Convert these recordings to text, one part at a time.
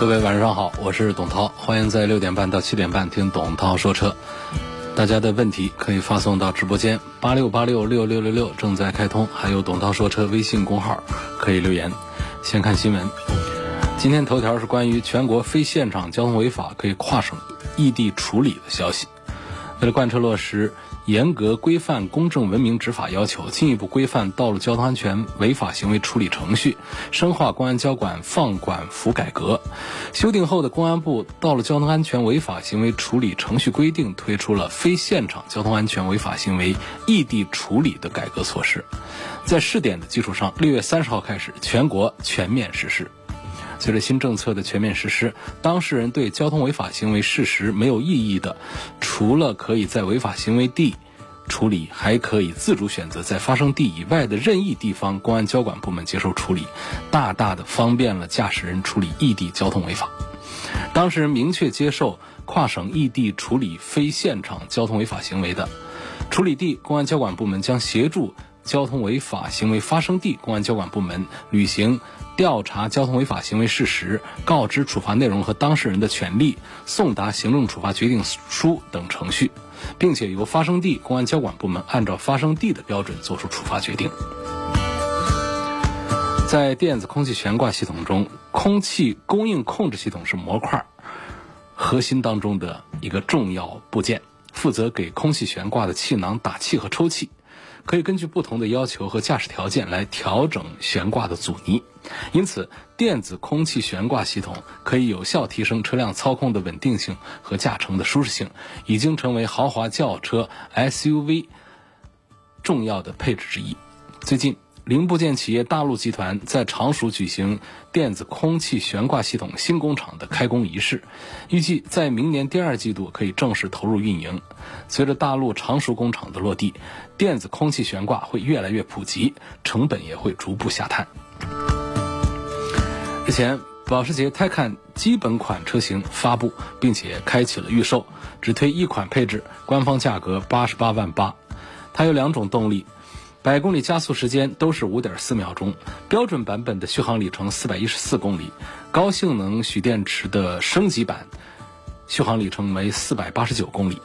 各位晚上好，我是董涛，欢迎在六点半到七点半听董涛说车。大家的问题可以发送到直播间八六八六六六六六，正在开通，还有董涛说车微信公号可以留言。先看新闻，今天头条是关于全国非现场交通违法可以跨省异地处理的消息。为了贯彻落实。严格规范公正文明执法要求，进一步规范道路交通安全违法行为处理程序，深化公安交管放管服改革。修订后的公安部《道路交通安全违法行为处理程序规定》推出了非现场交通安全违法行为异地处理的改革措施，在试点的基础上，六月三十号开始全国全面实施。随着新政策的全面实施，当事人对交通违法行为事实没有异议的，除了可以在违法行为地处理，还可以自主选择在发生地以外的任意地方公安交管部门接受处理，大大的方便了驾驶人处理异地交通违法。当事人明确接受跨省异地处理非现场交通违法行为的，处理地公安交管部门将协助交通违法行为发生地公安交管部门履行。调查交通违法行为事实、告知处罚内容和当事人的权利、送达行政处罚决定书等程序，并且由发生地公安交管部门按照发生地的标准作出处罚决定。在电子空气悬挂系统中，空气供应控制系统是模块核心当中的一个重要部件，负责给空气悬挂的气囊打气和抽气。可以根据不同的要求和驾驶条件来调整悬挂的阻尼，因此电子空气悬挂系统可以有效提升车辆操控的稳定性和驾乘的舒适性，已经成为豪华轿车 SUV 重要的配置之一。最近。零部件企业大陆集团在常熟举行电子空气悬挂系统新工厂的开工仪式，预计在明年第二季度可以正式投入运营。随着大陆常熟工厂的落地，电子空气悬挂会越来越普及，成本也会逐步下探。日前，保时捷 Taycan 基本款车型发布，并且开启了预售，只推一款配置，官方价格八十八万八。它有两种动力。百公里加速时间都是五点四秒钟，标准版本的续航里程四百一十四公里，高性能蓄电池的升级版，续航里程为四百八十九公里。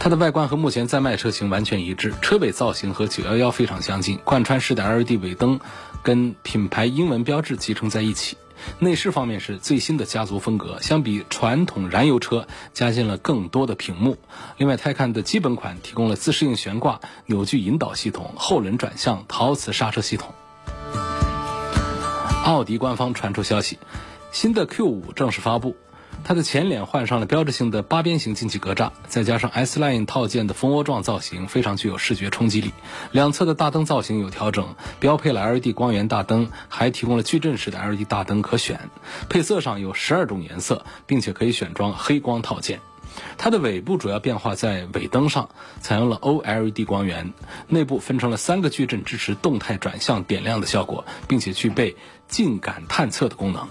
它的外观和目前在卖车型完全一致，车尾造型和九幺幺非常相近，贯穿式的 LED 尾灯跟品牌英文标志集成在一起。内饰方面是最新的家族风格，相比传统燃油车加进了更多的屏幕。另外，泰看的基本款提供了自适应悬挂、扭矩引导系统、后轮转向、陶瓷刹车系统。奥迪官方传出消息，新的 Q5 正式发布。它的前脸换上了标志性的八边形进气格栅，再加上 S Line 套件的蜂窝状造型，非常具有视觉冲击力。两侧的大灯造型有调整，标配了 LED 光源大灯，还提供了矩阵式的 LED 大灯可选。配色上有十二种颜色，并且可以选装黑光套件。它的尾部主要变化在尾灯上，采用了 OLED 光源，内部分成了三个矩阵，支持动态转向点亮的效果，并且具备近感探测的功能。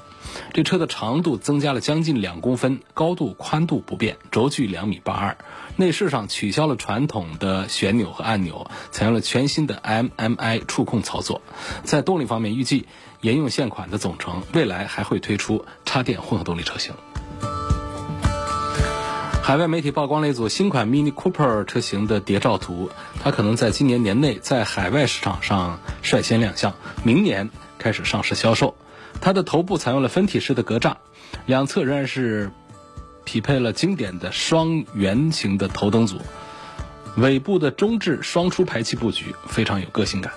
这车的长度增加了将近两公分，高度宽度不变，轴距两米八二。内饰上取消了传统的旋钮和按钮，采用了全新的 MMI 触控操作。在动力方面，预计沿用现款的总成，未来还会推出插电混合动力车型。海外媒体曝光了一组新款 Mini Cooper 车型的谍照图，它可能在今年年内在海外市场上率先亮相，明年开始上市销售。它的头部采用了分体式的格栅，两侧仍然是匹配了经典的双圆形的头灯组，尾部的中置双出排气布局非常有个性感。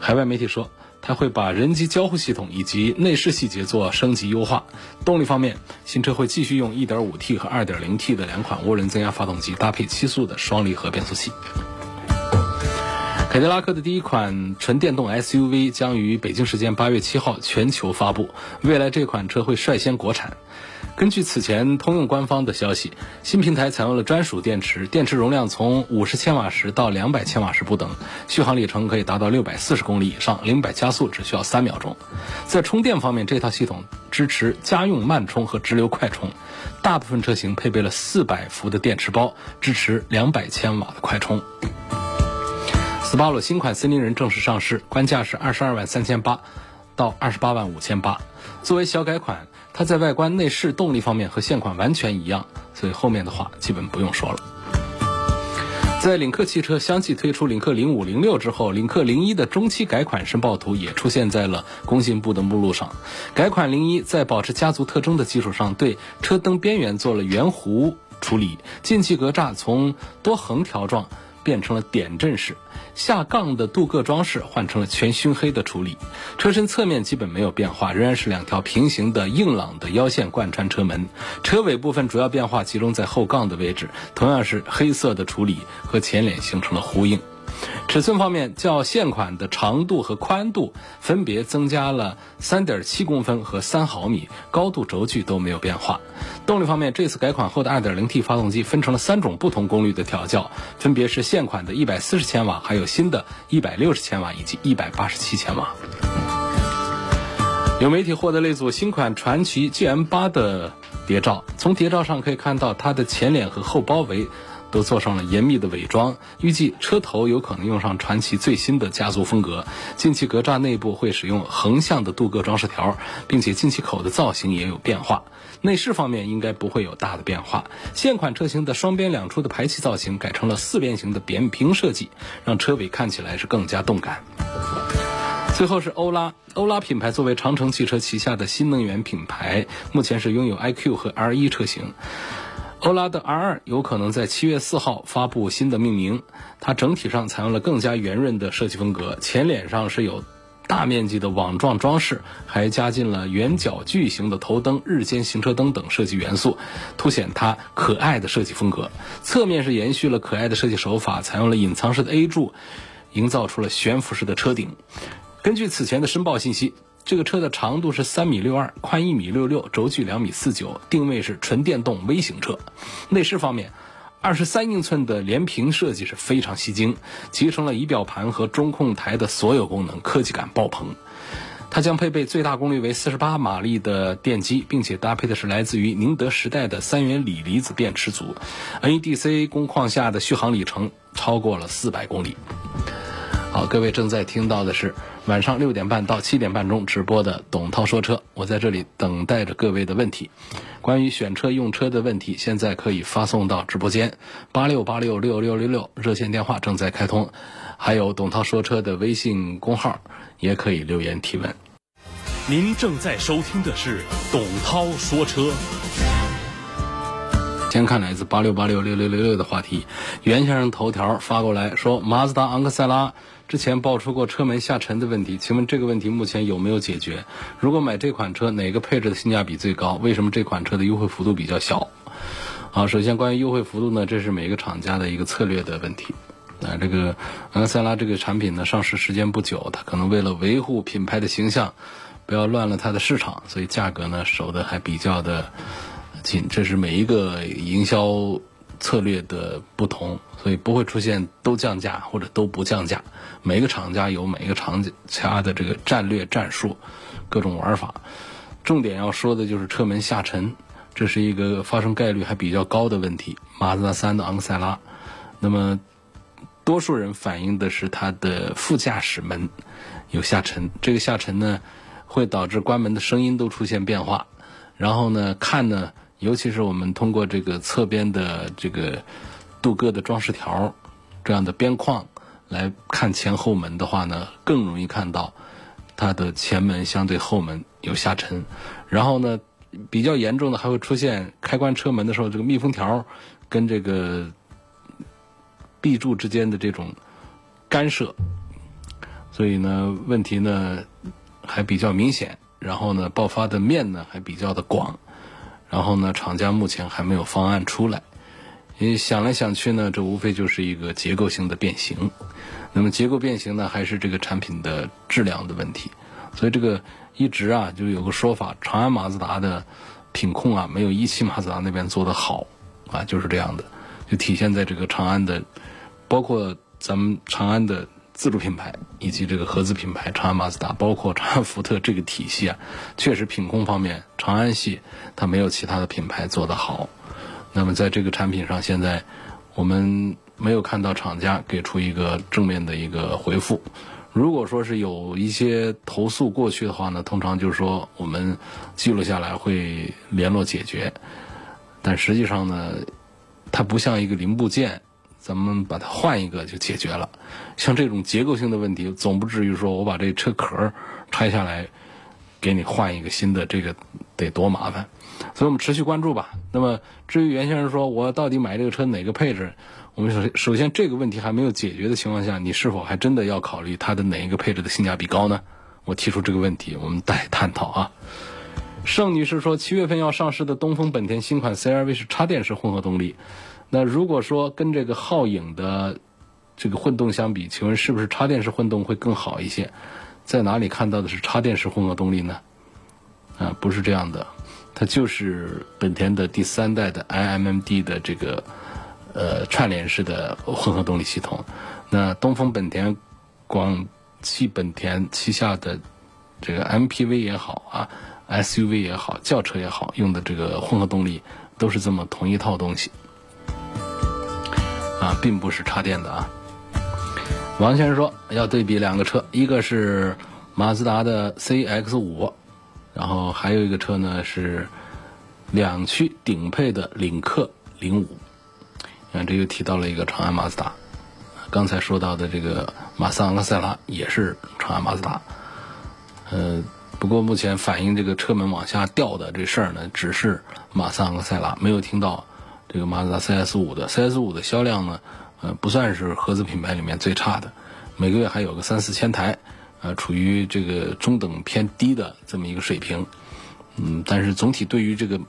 海外媒体说，它会把人机交互系统以及内饰细节做升级优化。动力方面，新车会继续用 1.5T 和 2.0T 的两款涡轮增压发动机，搭配七速的双离合变速器。凯迪拉克的第一款纯电动 SUV 将于北京时间八月七号全球发布，未来这款车会率先国产。根据此前通用官方的消息，新平台采用了专属电池，电池容量从五十千瓦时到两百千瓦时不等，续航里程可以达到六百四十公里以上，零百加速只需要三秒钟。在充电方面，这套系统支持家用慢充和直流快充，大部分车型配备了四百伏的电池包，支持两百千瓦的快充。斯巴鲁新款森林人正式上市，官价是二十二万三千八到二十八万五千八，作为小改款。它在外观、内饰、动力方面和现款完全一样，所以后面的话基本不用说了。在领克汽车相继推出领克零五、零六之后，领克零一的中期改款申报图也出现在了工信部的目录上。改款零一在保持家族特征的基础上，对车灯边缘做了圆弧处理，进气格栅从多横条状。变成了点阵式，下杠的镀铬装饰换成了全熏黑的处理，车身侧面基本没有变化，仍然是两条平行的硬朗的腰线贯穿车门。车尾部分主要变化集中在后杠的位置，同样是黑色的处理，和前脸形成了呼应。尺寸方面，较现款的长度和宽度分别增加了三点七公分和三毫米，高度轴距都没有变化。动力方面，这次改款后的二点零 T 发动机分成了三种不同功率的调教，分别是现款的一百四十千瓦，还有新的一百六十千瓦以及一百八十七千瓦。有媒体获得了一组新款传祺 GM 八的谍照，从谍照上可以看到它的前脸和后包围。都做上了严密的伪装，预计车头有可能用上传祺最新的家族风格，进气格栅内部会使用横向的镀铬装饰条，并且进气口的造型也有变化。内饰方面应该不会有大的变化，现款车型的双边两出的排气造型改成了四边形的扁平设计，让车尾看起来是更加动感。最后是欧拉，欧拉品牌作为长城汽车旗下的新能源品牌，目前是拥有 iQ 和 R1 车型。欧拉的 R2 有可能在七月四号发布新的命名，它整体上采用了更加圆润的设计风格，前脸上是有大面积的网状装饰，还加进了圆角矩形的头灯、日间行车灯等设计元素，凸显它可爱的设计风格。侧面是延续了可爱的设计手法，采用了隐藏式的 A 柱，营造出了悬浮式的车顶。根据此前的申报信息。这个车的长度是三米六二，宽一米六六，轴距两米四九，定位是纯电动微型车。内饰方面，二十三英寸的连屏设计是非常吸睛，集成了仪表盘和中控台的所有功能，科技感爆棚。它将配备最大功率为四十八马力的电机，并且搭配的是来自于宁德时代的三元锂离子电池组，NEDC 工况下的续航里程超过了四百公里。好，各位正在听到的是晚上六点半到七点半钟直播的董涛说车，我在这里等待着各位的问题。关于选车用车的问题，现在可以发送到直播间八六八六六六六六热线电话正在开通，还有董涛说车的微信公号也可以留言提问。您正在收听的是董涛说车。先看来自八六八六六六六六的话题，袁先生头条发过来说，马自达昂克赛拉。之前爆出过车门下沉的问题，请问这个问题目前有没有解决？如果买这款车，哪个配置的性价比最高？为什么这款车的优惠幅度比较小？好，首先关于优惠幅度呢，这是每个厂家的一个策略的问题。啊，这个昂克赛拉这个产品呢，上市时间不久，它可能为了维护品牌的形象，不要乱了它的市场，所以价格呢守得还比较的紧。这是每一个营销。策略的不同，所以不会出现都降价或者都不降价。每个厂家有每个厂家的这个战略战术，各种玩法。重点要说的就是车门下沉，这是一个发生概率还比较高的问题。马自达三的昂克赛拉，那么多数人反映的是它的副驾驶门有下沉，这个下沉呢会导致关门的声音都出现变化。然后呢，看呢。尤其是我们通过这个侧边的这个镀铬的装饰条这样的边框来看前后门的话呢，更容易看到它的前门相对后门有下沉。然后呢，比较严重的还会出现开关车门的时候，这个密封条跟这个壁柱之间的这种干涉，所以呢，问题呢还比较明显。然后呢，爆发的面呢还比较的广。然后呢，厂家目前还没有方案出来，你想来想去呢，这无非就是一个结构性的变形。那么结构变形呢，还是这个产品的质量的问题。所以这个一直啊，就有个说法，长安马自达的品控啊，没有一汽马自达那边做得好啊，就是这样的，就体现在这个长安的，包括咱们长安的自主品牌以及这个合资品牌长安马自达，包括长安福特这个体系啊，确实品控方面，长安系它没有其他的品牌做得好。那么在这个产品上，现在我们没有看到厂家给出一个正面的一个回复。如果说是有一些投诉过去的话呢，通常就是说我们记录下来会联络解决，但实际上呢，它不像一个零部件，咱们把它换一个就解决了。像这种结构性的问题，总不至于说我把这车壳拆下来给你换一个新的，这个得多麻烦。所以我们持续关注吧。那么至于袁先生说我到底买这个车哪个配置？我们首首先这个问题还没有解决的情况下，你是否还真的要考虑它的哪一个配置的性价比高呢？我提出这个问题，我们待探讨啊。盛女士说，七月份要上市的东风本田新款 CR-V 是插电式混合动力，那如果说跟这个皓影的这个混动相比，请问是不是插电式混动会更好一些？在哪里看到的是插电式混合动力呢？啊，不是这样的，它就是本田的第三代的 iMMD 的这个。呃，串联式的混合动力系统，那东风本田、广汽本田旗下的这个 MPV 也好啊，SUV 也好，轿车也好，用的这个混合动力都是这么同一套东西啊，并不是插电的啊。王先生说要对比两个车，一个是马自达的 CX 五，然后还有一个车呢是两驱顶配的领克零五。看，这又提到了一个长安马自达。刚才说到的这个马自昂克赛拉也是长安马自达。呃，不过目前反映这个车门往下掉的这事儿呢，只是马自昂克赛拉，没有听到这个马自达 CS 五的。CS 五的销量呢，呃，不算是合资品牌里面最差的，每个月还有个三四千台，呃，处于这个中等偏低的这么一个水平。嗯，但是总体对于这个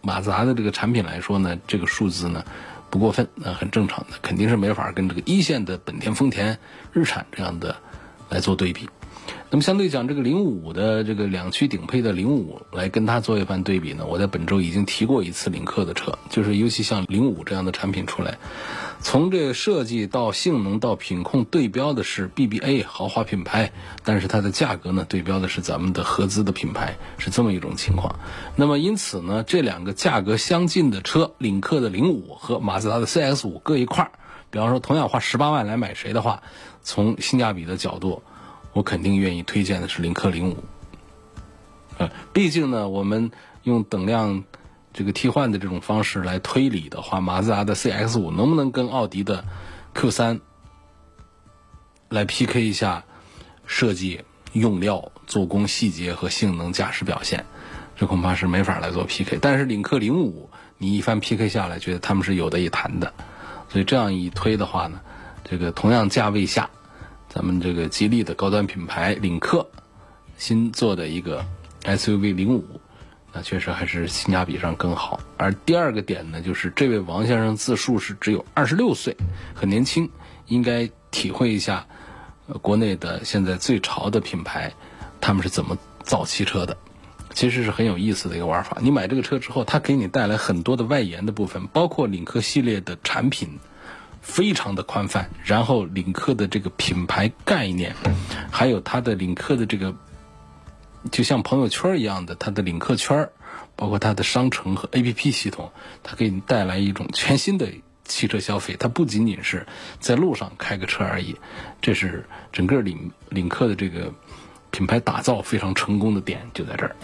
马自达的这个产品来说呢，这个数字呢。不过分，那很正常的，肯定是没法跟这个一线的本田、丰田、日产这样的来做对比。那么相对讲，这个零五的这个两驱顶配的零五来跟它做一番对比呢？我在本周已经提过一次领克的车，就是尤其像零五这样的产品出来。从这个设计到性能到品控对标的是 BBA 豪华品牌，但是它的价格呢对标的是咱们的合资的品牌，是这么一种情况。那么因此呢，这两个价格相近的车，领克的零五和马自达的 CX 五各一块儿，比方说同样花十八万来买谁的话，从性价比的角度，我肯定愿意推荐的是领克零五。呃，毕竟呢，我们用等量。这个替换的这种方式来推理的话，马自达的 CX 五能不能跟奥迪的 Q 三来 PK 一下设计、用料、做工细节和性能、驾驶表现？这恐怕是没法来做 PK。但是领克零五，你一番 PK 下来，觉得他们是有的一谈的。所以这样一推的话呢，这个同样价位下，咱们这个吉利的高端品牌领克新做的一个 SUV 零五。那确实还是性价比上更好。而第二个点呢，就是这位王先生自述是只有二十六岁，很年轻，应该体会一下，国内的现在最潮的品牌，他们是怎么造汽车的。其实是很有意思的一个玩法。你买这个车之后，它给你带来很多的外延的部分，包括领克系列的产品，非常的宽泛。然后领克的这个品牌概念，还有它的领克的这个。就像朋友圈一样的，它的领克圈包括它的商城和 APP 系统，它给你带来一种全新的汽车消费。它不仅仅是在路上开个车而已，这是整个领领克的这个品牌打造非常成功的点就在这儿。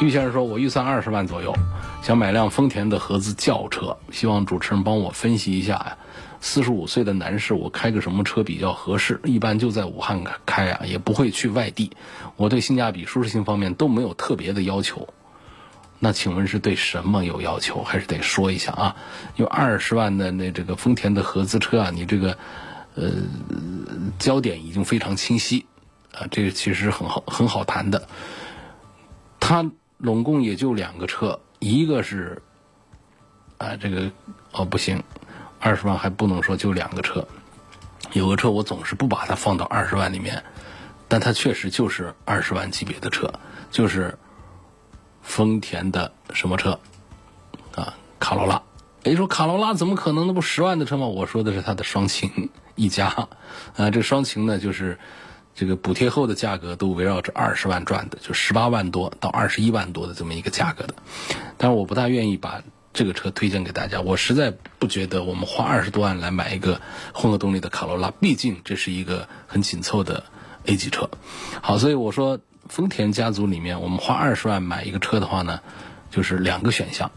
玉先生说：“我预算二十万左右，想买辆丰田的合资轿车，希望主持人帮我分析一下呀。”四十五岁的男士，我开个什么车比较合适？一般就在武汉开啊，也不会去外地。我对性价比、舒适性方面都没有特别的要求。那请问是对什么有要求？还是得说一下啊？有二十万的那这个丰田的合资车啊，你这个呃焦点已经非常清晰啊，这个其实很好很好谈的。他拢共也就两个车，一个是啊，这个哦不行，二十万还不能说就两个车，有个车我总是不把它放到二十万里面，但它确实就是二十万级别的车，就是丰田的什么车啊，卡罗拉。哎，说卡罗拉怎么可能？那不十万的车吗？我说的是它的双擎一加，啊，这双擎呢就是这个补贴后的价格都围绕着二十万转的，就十八万多到二十一万多的这么一个价格的。但是我不大愿意把这个车推荐给大家，我实在不觉得我们花二十多万来买一个混合动力的卡罗拉，毕竟这是一个很紧凑的 A 级车。好，所以我说丰田家族里面，我们花二十万买一个车的话呢，就是两个选项。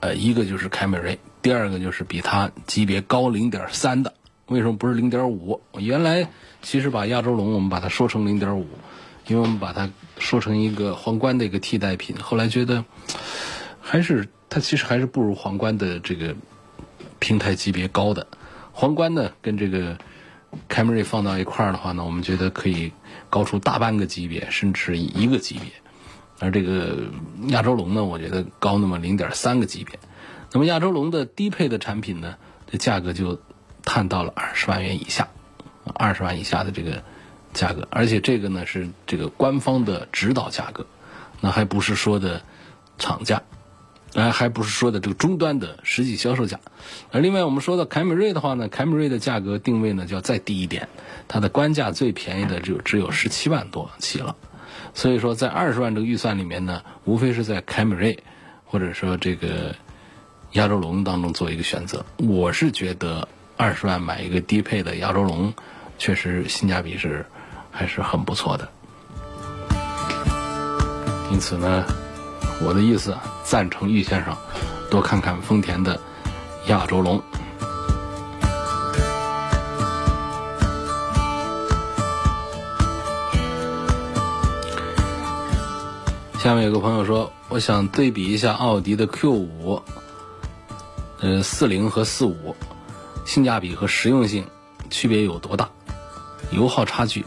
呃，一个就是凯美瑞，第二个就是比它级别高零点三的。为什么不是零点五？原来其实把亚洲龙我们把它说成零点五，因为我们把它说成一个皇冠的一个替代品。后来觉得还是它其实还是不如皇冠的这个平台级别高的。皇冠呢跟这个凯美瑞放到一块儿的话呢，我们觉得可以高出大半个级别，甚至一个级别。而这个亚洲龙呢，我觉得高那么零点三个级别。那么亚洲龙的低配的产品呢，这价格就探到了二十万元以下，二十万以下的这个价格。而且这个呢是这个官方的指导价格，那还不是说的厂价，哎，还不是说的这个终端的实际销售价。而另外我们说到凯美瑞的话呢，凯美瑞的价格定位呢就要再低一点，它的官价最便宜的就只有十七万多起了。所以说，在二十万这个预算里面呢，无非是在凯美瑞或者说这个亚洲龙当中做一个选择。我是觉得二十万买一个低配的亚洲龙，确实性价比是还是很不错的。因此呢，我的意思赞成玉先生多看看丰田的亚洲龙。下面有个朋友说，我想对比一下奥迪的 Q 五，呃，四零和四五，性价比和实用性区别有多大？油耗差距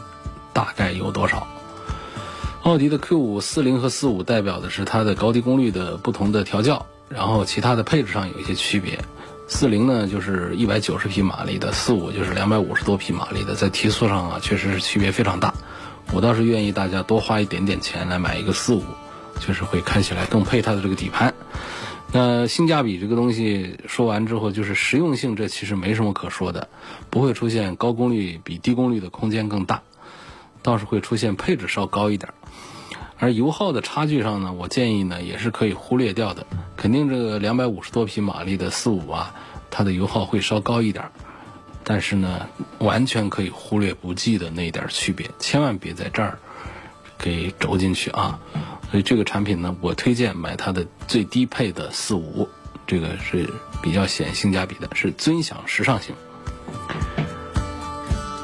大概有多少？奥迪的 Q 五、四零和四五代表的是它的高低功率的不同的调教，然后其他的配置上有一些区别。四零呢就是一百九十匹马力的，四五就是两百五十多匹马力的，在提速上啊确实是区别非常大。我倒是愿意大家多花一点点钱来买一个四五，确实会开起来更配它的这个底盘。那性价比这个东西说完之后，就是实用性，这其实没什么可说的，不会出现高功率比低功率的空间更大，倒是会出现配置稍高一点。而油耗的差距上呢，我建议呢也是可以忽略掉的。肯定这个两百五十多匹马力的四五啊，它的油耗会稍高一点。但是呢，完全可以忽略不计的那一点区别，千万别在这儿给轴进去啊！所以这个产品呢，我推荐买它的最低配的四五，这个是比较显性价比的，是尊享时尚型。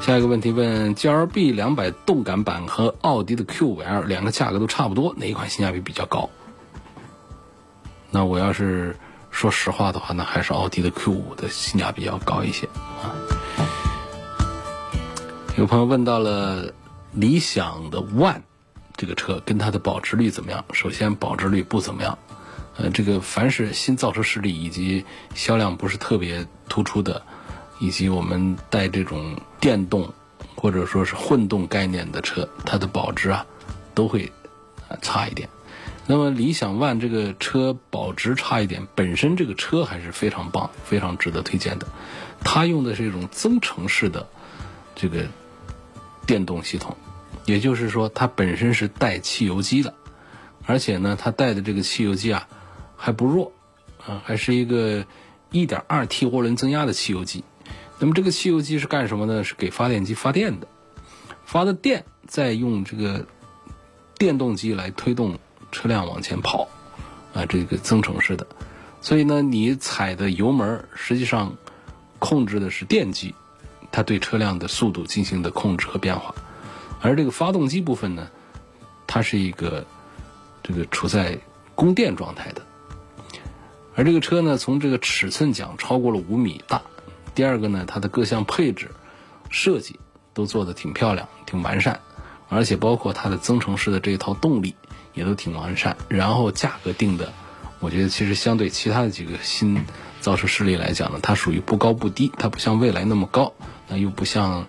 下一个问题问：G L B 两百动感版和奥迪的 Q 五 L 两个价格都差不多，哪一款性价比比较高？那我要是说实话的话，那还是奥迪的 Q 五的性价比要高一些啊。有朋友问到了理想的 ONE 这个车跟它的保值率怎么样？首先保值率不怎么样，呃，这个凡是新造车势力以及销量不是特别突出的，以及我们带这种电动或者说是混动概念的车，它的保值啊都会啊差一点。那么理想 ONE 这个车保值差一点，本身这个车还是非常棒、非常值得推荐的。它用的是一种增程式的这个。电动系统，也就是说，它本身是带汽油机的，而且呢，它带的这个汽油机啊还不弱，啊，还是一个 1.2T 涡轮增压的汽油机。那么这个汽油机是干什么呢？是给发电机发电的，发的电再用这个电动机来推动车辆往前跑，啊，这个增程式的。所以呢，你踩的油门实际上控制的是电机。它对车辆的速度进行的控制和变化，而这个发动机部分呢，它是一个这个处在供电状态的。而这个车呢，从这个尺寸讲超过了五米大。第二个呢，它的各项配置设计都做的挺漂亮、挺完善，而且包括它的增程式的这一套动力也都挺完善。然后价格定的我觉得其实相对其他的几个新造车势力来讲呢，它属于不高不低，它不像蔚来那么高，那又不像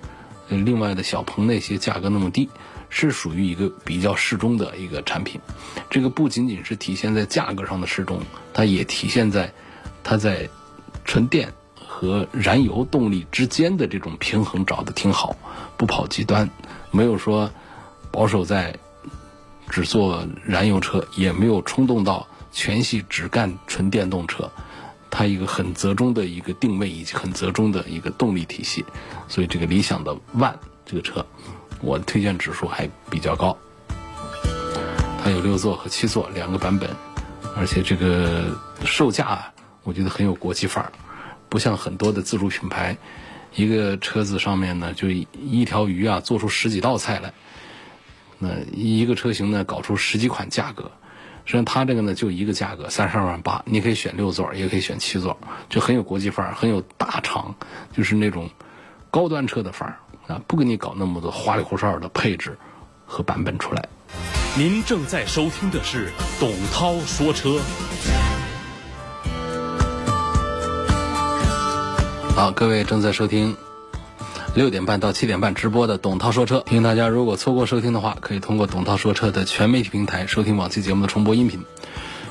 另外的小鹏那些价格那么低，是属于一个比较适中的一个产品。这个不仅仅是体现在价格上的适中，它也体现在它在纯电和燃油动力之间的这种平衡找的挺好，不跑极端，没有说保守在只做燃油车，也没有冲动到。全系只干纯电动车，它一个很折中的一个定位以及很折中的一个动力体系，所以这个理想的 ONE 这个车，我推荐指数还比较高。它有六座和七座两个版本，而且这个售价啊我觉得很有国际范儿，不像很多的自主品牌，一个车子上面呢就一条鱼啊做出十几道菜来，那一个车型呢搞出十几款价格。实际上，它这个呢就一个价格，三十二万八，你可以选六座，也可以选七座，就很有国际范儿，很有大厂，就是那种高端车的范儿啊，不给你搞那么多花里胡哨的配置和版本出来。您正在收听的是董涛说车。好，各位正在收听。六点半到七点半直播的董涛说车，提醒大家，如果错过收听的话，可以通过董涛说车的全媒体平台收听往期节目的重播音频。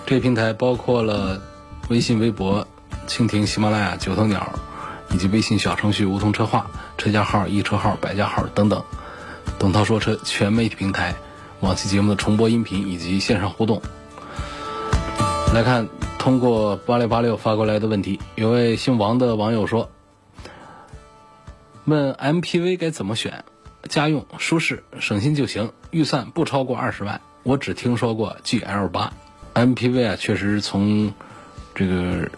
这个平台包括了微信、微博、蜻蜓、喜马拉雅、九头鸟，以及微信小程序梧桐车话、车架号、易车号、百家号等等。董涛说车全媒体平台往期节目的重播音频以及线上互动。来看通过八六八六发过来的问题，有位姓王的网友说。问 MPV 该怎么选？家用、舒适、省心就行，预算不超过二十万。我只听说过 GL 八 MPV 啊，确实从这个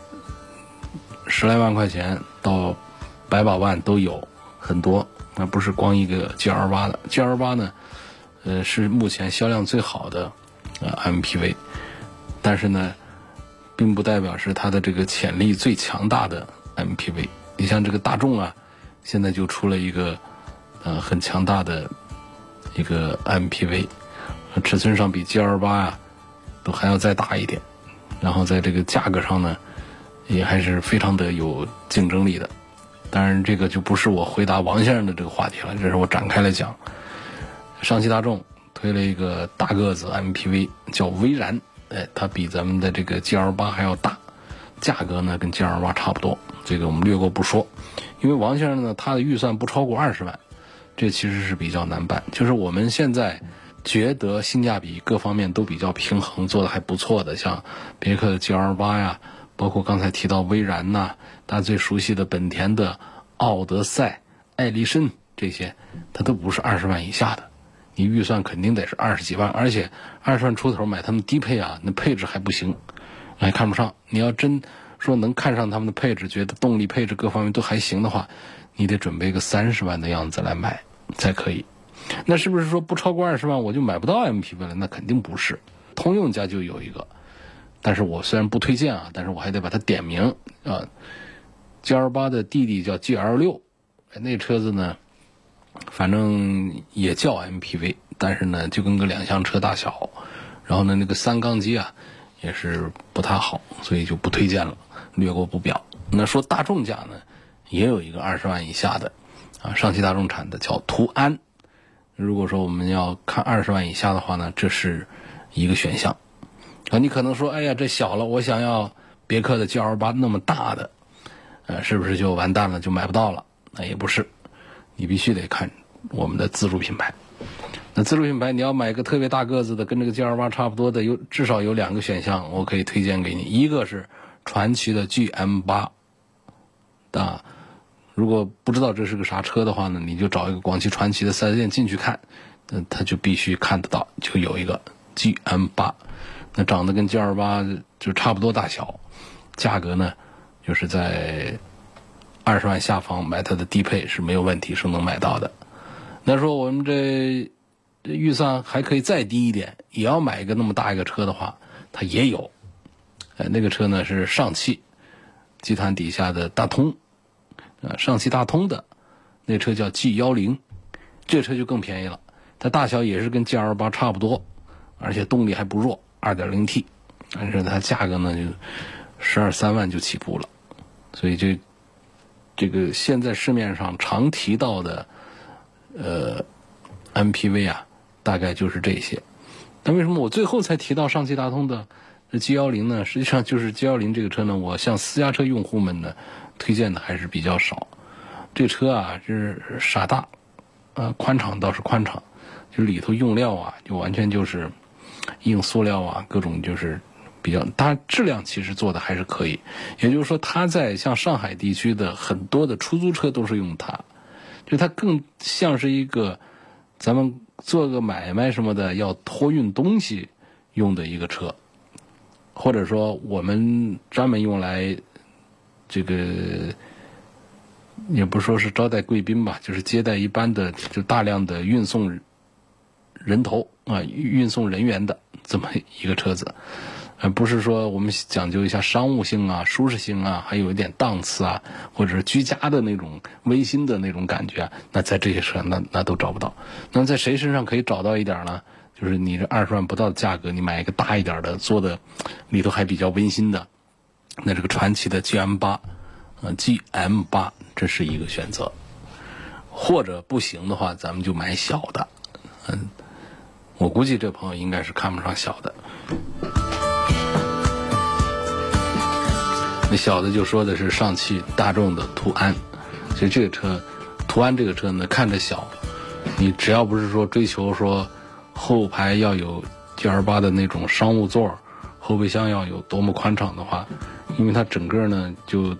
十来万块钱到百把万都有很多，那不是光一个 GL 八的。GL 八呢，呃，是目前销量最好的呃 MPV，但是呢，并不代表是它的这个潜力最强大的 MPV。你像这个大众啊。现在就出了一个，呃，很强大的一个 MPV，尺寸上比 GL 八啊都还要再大一点，然后在这个价格上呢，也还是非常的有竞争力的。当然，这个就不是我回答王先生的这个话题了，这是我展开来讲。上汽大众推了一个大个子 MPV，叫威然，哎，它比咱们的这个 GL 八还要大，价格呢跟 GL 八差不多，这个我们略过不说。因为王先生呢，他的预算不超过二十万，这其实是比较难办。就是我们现在觉得性价比各方面都比较平衡，做的还不错的，像别克的 GL 八呀，包括刚才提到威然呐，大家最熟悉的本田的奥德赛、艾力绅这些，它都不是二十万以下的。你预算肯定得是二十几万，而且二十万出头买他们低配啊，那配置还不行，还看不上。你要真。说能看上他们的配置，觉得动力配置各方面都还行的话，你得准备个三十万的样子来买才可以。那是不是说不超过二十万我就买不到 MPV 了？那肯定不是。通用家就有一个，但是我虽然不推荐啊，但是我还得把它点名啊。GL 八的弟弟叫 GL 六，那车子呢，反正也叫 MPV，但是呢就跟个两厢车大小，然后呢那个三缸机啊也是不太好，所以就不推荐了。略过不表。那说大众家呢，也有一个二十万以下的，啊，上汽大众产的叫途安。如果说我们要看二十万以下的话呢，这是一个选项。啊，你可能说，哎呀，这小了，我想要别克的 GL 八那么大的，呃，是不是就完蛋了，就买不到了？那也不是，你必须得看我们的自主品牌。那自主品牌，你要买个特别大个子的，跟这个 GL 八差不多的，有至少有两个选项，我可以推荐给你，一个是。传祺的 GM 八，啊，如果不知道这是个啥车的话呢，你就找一个广汽传祺的四 S 店进去看，那他就必须看得到，就有一个 GM 八，那长得跟 GL 八就差不多大小，价格呢，就是在二十万下方买它的低配是没有问题，是能买到的。那说我们这预算还可以再低一点，也要买一个那么大一个车的话，它也有。呃，那个车呢是上汽集团底下的大通，啊，上汽大通的那车叫 G 幺零，这车就更便宜了，它大小也是跟 G L 八差不多，而且动力还不弱，二点零 T，但是它价格呢就十二三万就起步了，所以这这个现在市面上常提到的呃 MPV 啊，大概就是这些。那为什么我最后才提到上汽大通的这 G 幺零呢？实际上就是 G 幺零这个车呢，我向私家车用户们呢推荐的还是比较少。这车啊就是傻大，呃，宽敞倒是宽敞，就里头用料啊，就完全就是硬塑料啊，各种就是比较，它质量其实做的还是可以。也就是说，它在像上海地区的很多的出租车都是用它，就它更像是一个咱们。做个买卖什么的要托运东西用的一个车，或者说我们专门用来这个也不说是招待贵宾吧，就是接待一般的就大量的运送人头啊运送人员的这么一个车子。呃，不是说我们讲究一下商务性啊、舒适性啊，还有一点档次啊，或者是居家的那种温馨的那种感觉，那在这些车那那都找不到。那在谁身上可以找到一点呢？就是你这二十万不到的价格，你买一个大一点的，做的里头还比较温馨的，那这个传奇的 GM 八，呃，GM 八这是一个选择。或者不行的话，咱们就买小的。嗯，我估计这朋友应该是看不上小的。那小的就说的是上汽大众的途安，其实这个车，途安这个车呢看着小，你只要不是说追求说后排要有 G L 八的那种商务座，后备箱要有多么宽敞的话，因为它整个呢就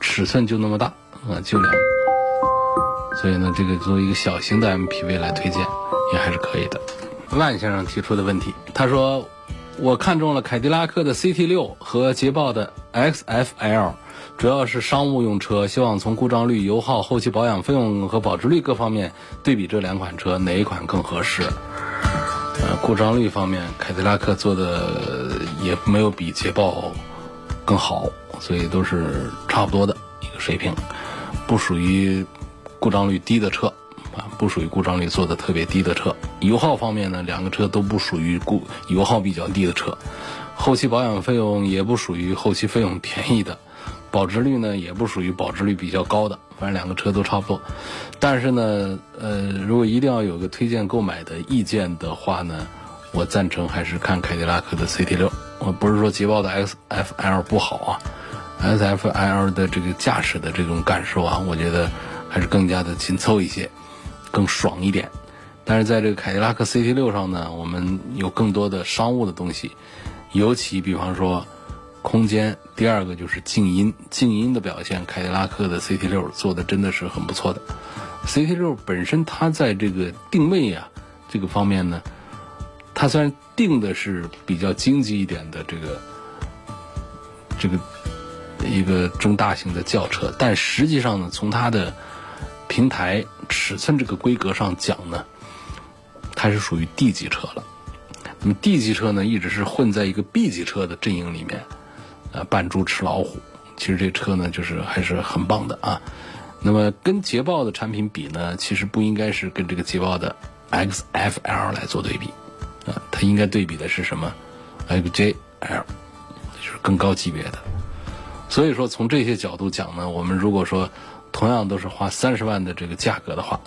尺寸就那么大啊，就两，所以呢这个作为一个小型的 M P V 来推荐也还是可以的。万先生提出的问题，他说。我看中了凯迪拉克的 CT 六和捷豹的 XFL，主要是商务用车，希望从故障率、油耗、后期保养费用和保值率各方面对比这两款车，哪一款更合适？呃，故障率方面，凯迪拉克做的也没有比捷豹更好，所以都是差不多的一个水平，不属于故障率低的车。不属于故障率做的特别低的车，油耗方面呢，两个车都不属于故油耗比较低的车，后期保养费用也不属于后期费用便宜的，保值率呢也不属于保值率比较高的，反正两个车都差不多。但是呢，呃，如果一定要有个推荐购买的意见的话呢，我赞成还是看凯迪拉克的 CT 六。我不是说捷豹的 XFL 不好啊，XFL 的这个驾驶的这种感受啊，我觉得还是更加的紧凑一些。更爽一点，但是在这个凯迪拉克 CT 六上呢，我们有更多的商务的东西，尤其比方说空间，第二个就是静音，静音的表现，凯迪拉克的 CT 六做的真的是很不错的。CT 六本身它在这个定位呀这个方面呢，它虽然定的是比较经济一点的这个这个一个中大型的轿车，但实际上呢，从它的平台尺寸这个规格上讲呢，它是属于 D 级车了。那么 D 级车呢，一直是混在一个 B 级车的阵营里面，呃，扮猪吃老虎。其实这车呢，就是还是很棒的啊。那么跟捷豹的产品比呢，其实不应该是跟这个捷豹的 XFL 来做对比啊，它应该对比的是什么？XJL，就是更高级别的。所以说，从这些角度讲呢，我们如果说。同样都是花三十万的这个价格的话，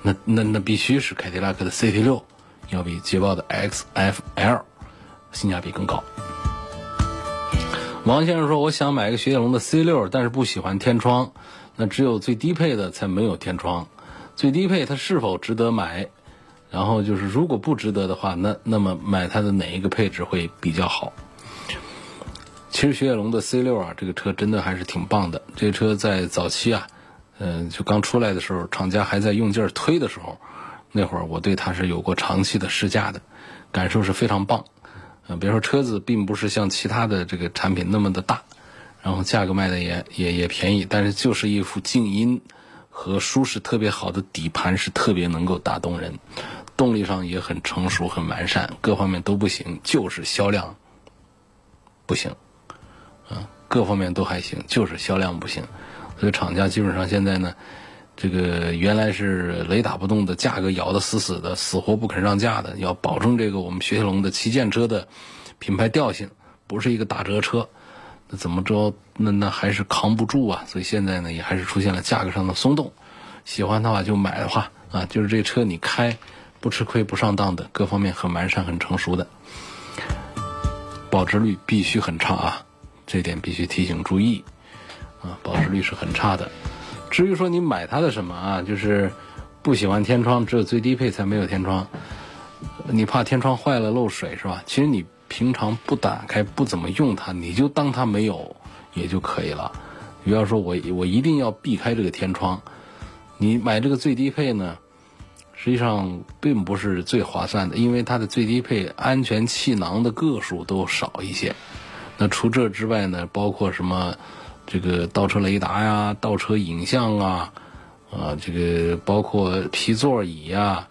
那那那必须是凯迪拉克的 CT 六要比捷豹的 XFL 性价比更高。王先生说：“我想买一个雪铁龙的 C 六，但是不喜欢天窗，那只有最低配的才没有天窗。最低配它是否值得买？然后就是如果不值得的话，那那么买它的哪一个配置会比较好？”其实雪铁龙的 C 六啊，这个车真的还是挺棒的。这个车在早期啊。嗯，就刚出来的时候，厂家还在用劲儿推的时候，那会儿我对它是有过长期的试驾的，感受是非常棒。比如说车子并不是像其他的这个产品那么的大，然后价格卖的也也也便宜，但是就是一副静音和舒适特别好的底盘是特别能够打动人，动力上也很成熟很完善，各方面都不行，就是销量不行。嗯，各方面都还行，就是销量不行。所以厂家基本上现在呢，这个原来是雷打不动的，价格咬得死死的，死活不肯让价的，要保证这个我们雪铁龙的旗舰车的品牌调性，不是一个打折车，那怎么着，那那还是扛不住啊。所以现在呢，也还是出现了价格上的松动。喜欢的话就买的话啊，就是这车你开不吃亏不上当的，各方面很完善很成熟的，保值率必须很差啊，这点必须提醒注意啊，保值率是很差的。至于说你买它的什么啊，就是不喜欢天窗，只有最低配才没有天窗，你怕天窗坏了漏水是吧？其实你平常不打开不怎么用它，你就当它没有也就可以了。不要说我我一定要避开这个天窗，你买这个最低配呢，实际上并不是最划算的，因为它的最低配安全气囊的个数都少一些。那除这之外呢，包括什么？这个倒车雷达呀，倒车影像啊，啊，这个包括皮座椅呀，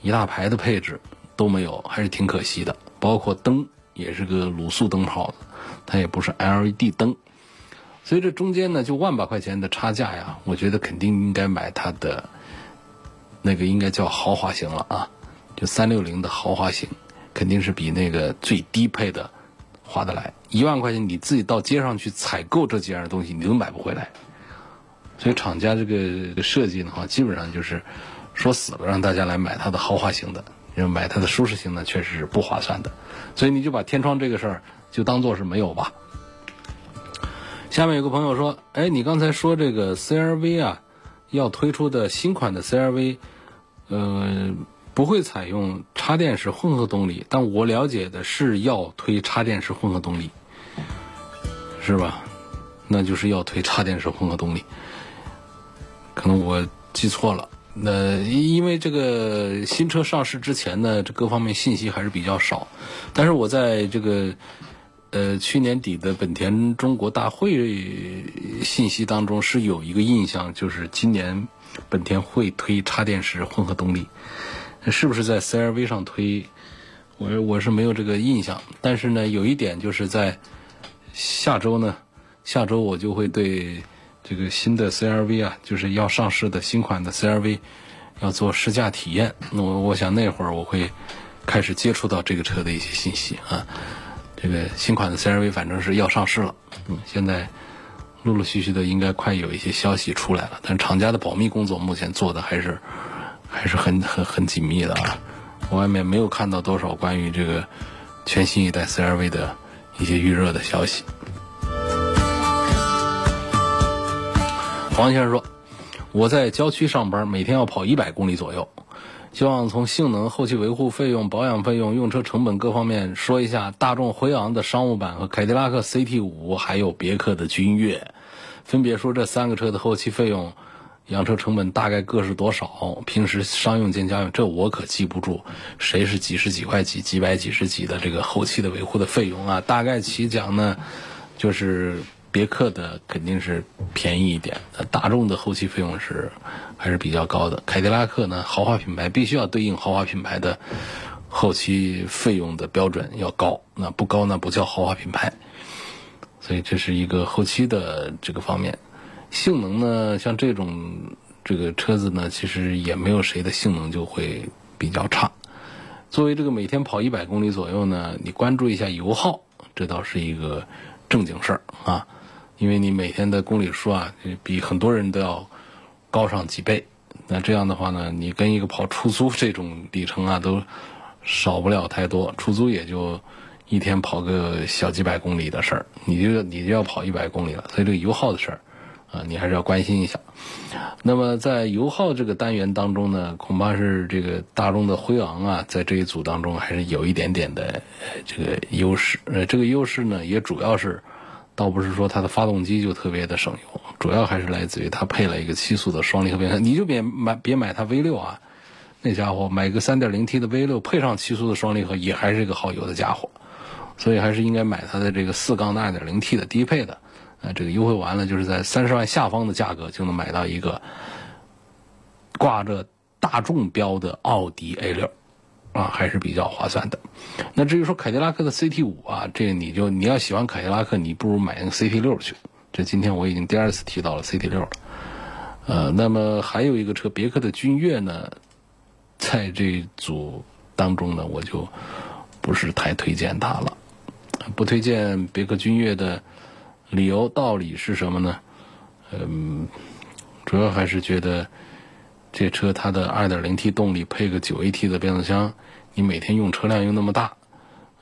一大排的配置都没有，还是挺可惜的。包括灯也是个卤素灯泡子，它也不是 LED 灯。所以这中间呢，就万把块钱的差价呀，我觉得肯定应该买它的那个应该叫豪华型了啊，就三六零的豪华型，肯定是比那个最低配的。划得来，一万块钱你自己到街上去采购这几样东西，你都买不回来。所以厂家这个设计的话，基本上就是说死了让大家来买它的豪华型的，因为买它的舒适型的确实是不划算的。所以你就把天窗这个事儿就当做是没有吧。下面有个朋友说：“哎，你刚才说这个 CRV 啊，要推出的新款的 CRV，呃。”不会采用插电式混合动力，但我了解的是要推插电式混合动力，是吧？那就是要推插电式混合动力，可能我记错了。那因为这个新车上市之前呢，这各方面信息还是比较少。但是我在这个呃去年底的本田中国大会信息当中是有一个印象，就是今年本田会推插电式混合动力。是不是在 CRV 上推？我我是没有这个印象。但是呢，有一点就是在下周呢，下周我就会对这个新的 CRV 啊，就是要上市的新款的 CRV 要做试驾体验。那我我想那会儿我会开始接触到这个车的一些信息啊。这个新款的 CRV 反正是要上市了，嗯，现在陆陆续续的应该快有一些消息出来了。但厂家的保密工作目前做的还是。还是很很很紧密的啊！我外面没有看到多少关于这个全新一代 CRV 的一些预热的消息。黄先生说：“我在郊区上班，每天要跑一百公里左右，希望从性能、后期维护费用、保养费用、用车成本各方面说一下大众辉昂的商务版和凯迪拉克 CT 五，还有别克的君越，分别说这三个车的后期费用。”养车成本大概各是多少？平时商用兼家用，这我可记不住，谁是几十几块几、几百几十几的这个后期的维护的费用啊？大概其讲呢，就是别克的肯定是便宜一点，大众的后期费用是还是比较高的。凯迪拉克呢，豪华品牌必须要对应豪华品牌的后期费用的标准要高，那不高那不叫豪华品牌。所以这是一个后期的这个方面。性能呢，像这种这个车子呢，其实也没有谁的性能就会比较差。作为这个每天跑一百公里左右呢，你关注一下油耗，这倒是一个正经事儿啊。因为你每天的公里数啊，比很多人都要高上几倍。那这样的话呢，你跟一个跑出租这种里程啊，都少不了太多。出租也就一天跑个小几百公里的事儿，你就你就要跑一百公里了。所以这个油耗的事儿。啊，你还是要关心一下。那么在油耗这个单元当中呢，恐怕是这个大众的辉昂啊，在这一组当中还是有一点点的这个优势。呃，这个优势呢，也主要是，倒不是说它的发动机就特别的省油，主要还是来自于它配了一个七速的双离合变速箱。你就别买别买它 V 六啊，那家伙买个三点零 T 的 V 六配上七速的双离合，也还是一个耗油的家伙。所以还是应该买它的这个四缸的二点零 T 的低配的。啊，这个优惠完了，就是在三十万下方的价格就能买到一个挂着大众标的奥迪 A 六，啊，还是比较划算的。那至于说凯迪拉克的 CT 五啊，这个你就你要喜欢凯迪拉克，你不如买那个 CT 六去。这今天我已经第二次提到了 CT 六了。呃，那么还有一个车，别克的君越呢，在这组当中呢，我就不是太推荐它了。不推荐别克君越的理由道理是什么呢？嗯，主要还是觉得这车它的 2.0T 动力配个 9AT 的变速箱，你每天用车量又那么大，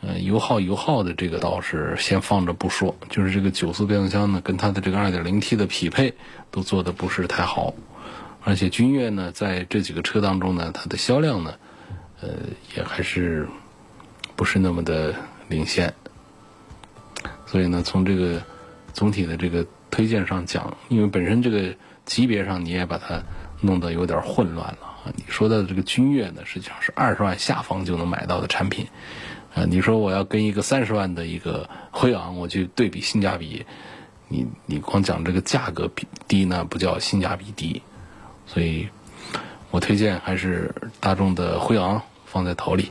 呃，油耗油耗的这个倒是先放着不说，就是这个九速变速箱呢，跟它的这个 2.0T 的匹配都做的不是太好，而且君越呢，在这几个车当中呢，它的销量呢，呃，也还是不是那么的领先。所以呢，从这个总体的这个推荐上讲，因为本身这个级别上你也把它弄得有点混乱了啊。你说的这个君越呢，实际上是二十万下方就能买到的产品啊。你说我要跟一个三十万的一个辉昂，我去对比性价比，你你光讲这个价格比低呢，不叫性价比低。所以我推荐还是大众的辉昂放在头里，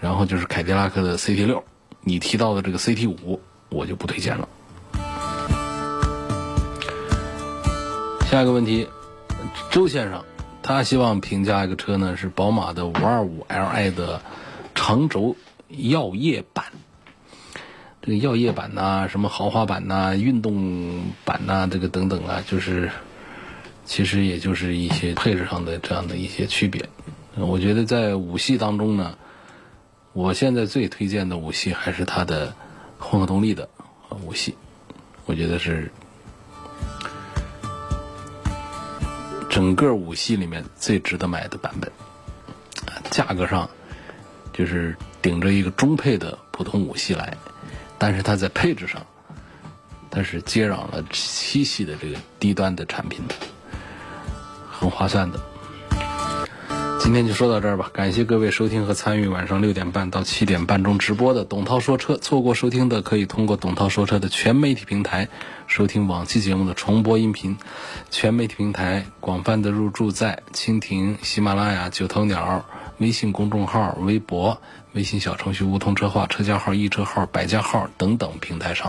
然后就是凯迪拉克的 CT 六，你提到的这个 CT 五。我就不推荐了。下一个问题，周先生，他希望评价一个车呢，是宝马的五二五 Li 的长轴耀夜版。这个耀夜版呐，什么豪华版呐、运动版呐，这个等等啊，就是其实也就是一些配置上的这样的一些区别。我觉得在五系当中呢，我现在最推荐的五系还是它的。混合动力的五系，我觉得是整个五系里面最值得买的版本。价格上就是顶着一个中配的普通五系来，但是它在配置上，它是接壤了七系的这个低端的产品，很划算的。今天就说到这儿吧，感谢各位收听和参与晚上六点半到七点半中直播的董涛说车。错过收听的，可以通过董涛说车的全媒体平台收听往期节目的重播音频。全媒体平台广泛的入驻在蜻蜓、喜马拉雅、九头鸟、微信公众号、微博、微信小程序梧桐车话、车架号、易车号、百家号等等平台上。